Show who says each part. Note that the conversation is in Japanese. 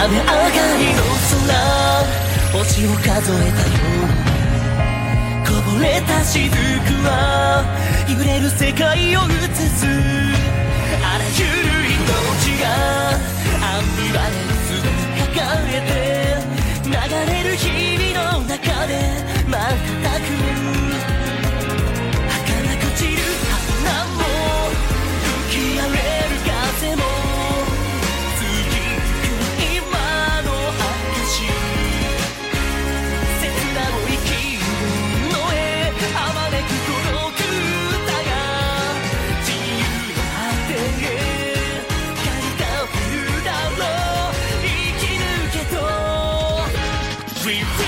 Speaker 1: 雨上がりの空星を数えたよこぼれた雫は揺れる世界を映す。あらゆる命がアンビバレンスで抱えて流れる日々の中で全く we, we